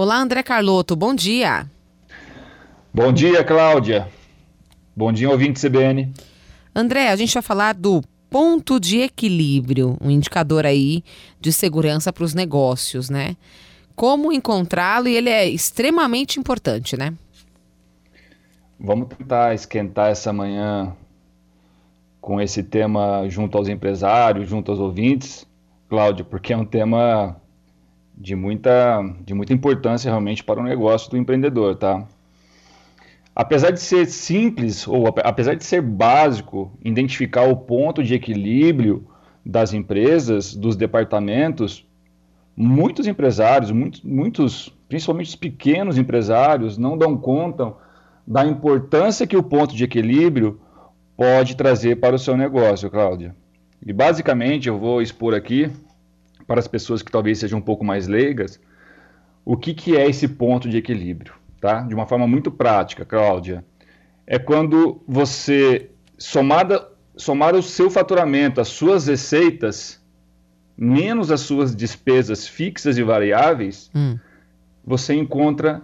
Olá, André Carlotto, bom dia. Bom dia, Cláudia. Bom dia, ouvinte CBN. André, a gente vai falar do ponto de equilíbrio, um indicador aí de segurança para os negócios, né? Como encontrá-lo e ele é extremamente importante, né? Vamos tentar esquentar essa manhã com esse tema junto aos empresários, junto aos ouvintes, Cláudio, porque é um tema de muita, de muita importância realmente para o negócio do empreendedor, tá? Apesar de ser simples, ou apesar de ser básico, identificar o ponto de equilíbrio das empresas, dos departamentos, muitos empresários, muitos, muitos, principalmente os pequenos empresários, não dão conta da importância que o ponto de equilíbrio pode trazer para o seu negócio, Cláudia. E basicamente eu vou expor aqui para as pessoas que talvez sejam um pouco mais leigas, o que, que é esse ponto de equilíbrio, tá? De uma forma muito prática, Cláudia. É quando você, somada, somar o seu faturamento, as suas receitas, menos as suas despesas fixas e variáveis, hum. você encontra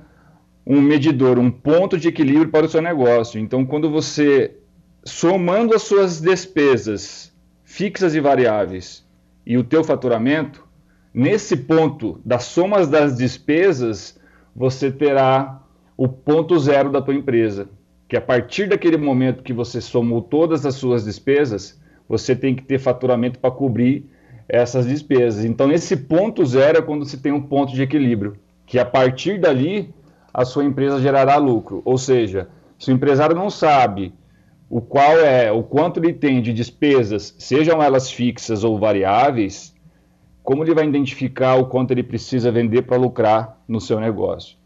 um medidor, um ponto de equilíbrio para o seu negócio. Então, quando você, somando as suas despesas fixas e variáveis, e o teu faturamento, nesse ponto das somas das despesas, você terá o ponto zero da tua empresa, que a partir daquele momento que você somou todas as suas despesas, você tem que ter faturamento para cobrir essas despesas. Então, esse ponto zero é quando você tem um ponto de equilíbrio, que a partir dali a sua empresa gerará lucro. Ou seja, se o empresário não sabe o qual é o quanto ele tem de despesas, sejam elas fixas ou variáveis, como ele vai identificar o quanto ele precisa vender para lucrar no seu negócio.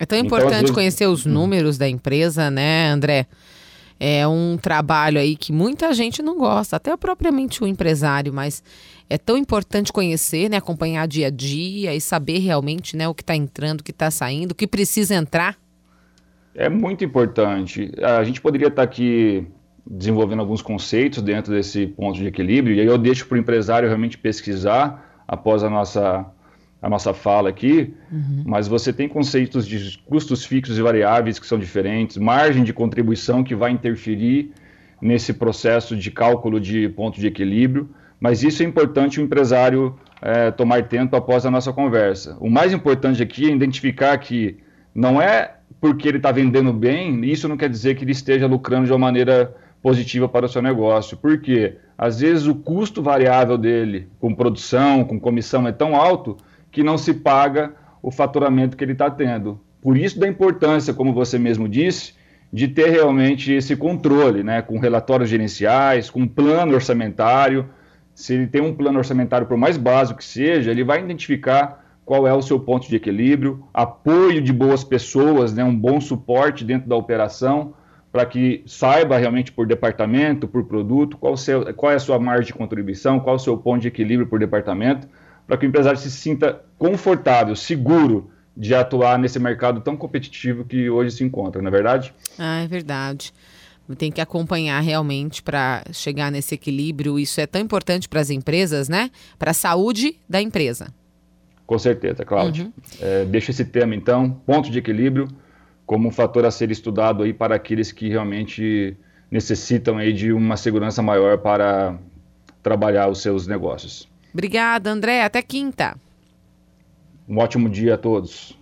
É tão então, importante vezes... conhecer os números da empresa, né, André? É um trabalho aí que muita gente não gosta, até propriamente o empresário, mas é tão importante conhecer, né, acompanhar dia a dia e saber realmente, né, o que está entrando, o que está saindo, o que precisa entrar é muito importante. A gente poderia estar aqui desenvolvendo alguns conceitos dentro desse ponto de equilíbrio, e aí eu deixo para o empresário realmente pesquisar após a nossa, a nossa fala aqui, uhum. mas você tem conceitos de custos fixos e variáveis que são diferentes, margem de contribuição que vai interferir nesse processo de cálculo de ponto de equilíbrio, mas isso é importante o empresário é, tomar tempo após a nossa conversa. O mais importante aqui é identificar que não é porque ele está vendendo bem, isso não quer dizer que ele esteja lucrando de uma maneira positiva para o seu negócio. Por quê? Às vezes o custo variável dele, com produção, com comissão, é tão alto que não se paga o faturamento que ele está tendo. Por isso da importância, como você mesmo disse, de ter realmente esse controle, né, com relatórios gerenciais, com plano orçamentário. Se ele tem um plano orçamentário, por mais básico que seja, ele vai identificar qual é o seu ponto de equilíbrio, apoio de boas pessoas, né, um bom suporte dentro da operação, para que saiba realmente por departamento, por produto, qual, seu, qual é a sua margem de contribuição, qual é o seu ponto de equilíbrio por departamento, para que o empresário se sinta confortável, seguro de atuar nesse mercado tão competitivo que hoje se encontra, não é verdade? Ah, é verdade. Tem que acompanhar realmente para chegar nesse equilíbrio. Isso é tão importante para as empresas, né? Para a saúde da empresa. Com certeza, Cláudio. Uhum. É, deixa esse tema, então, ponto de equilíbrio, como um fator a ser estudado aí para aqueles que realmente necessitam aí de uma segurança maior para trabalhar os seus negócios. Obrigada, André. Até quinta. Um ótimo dia a todos.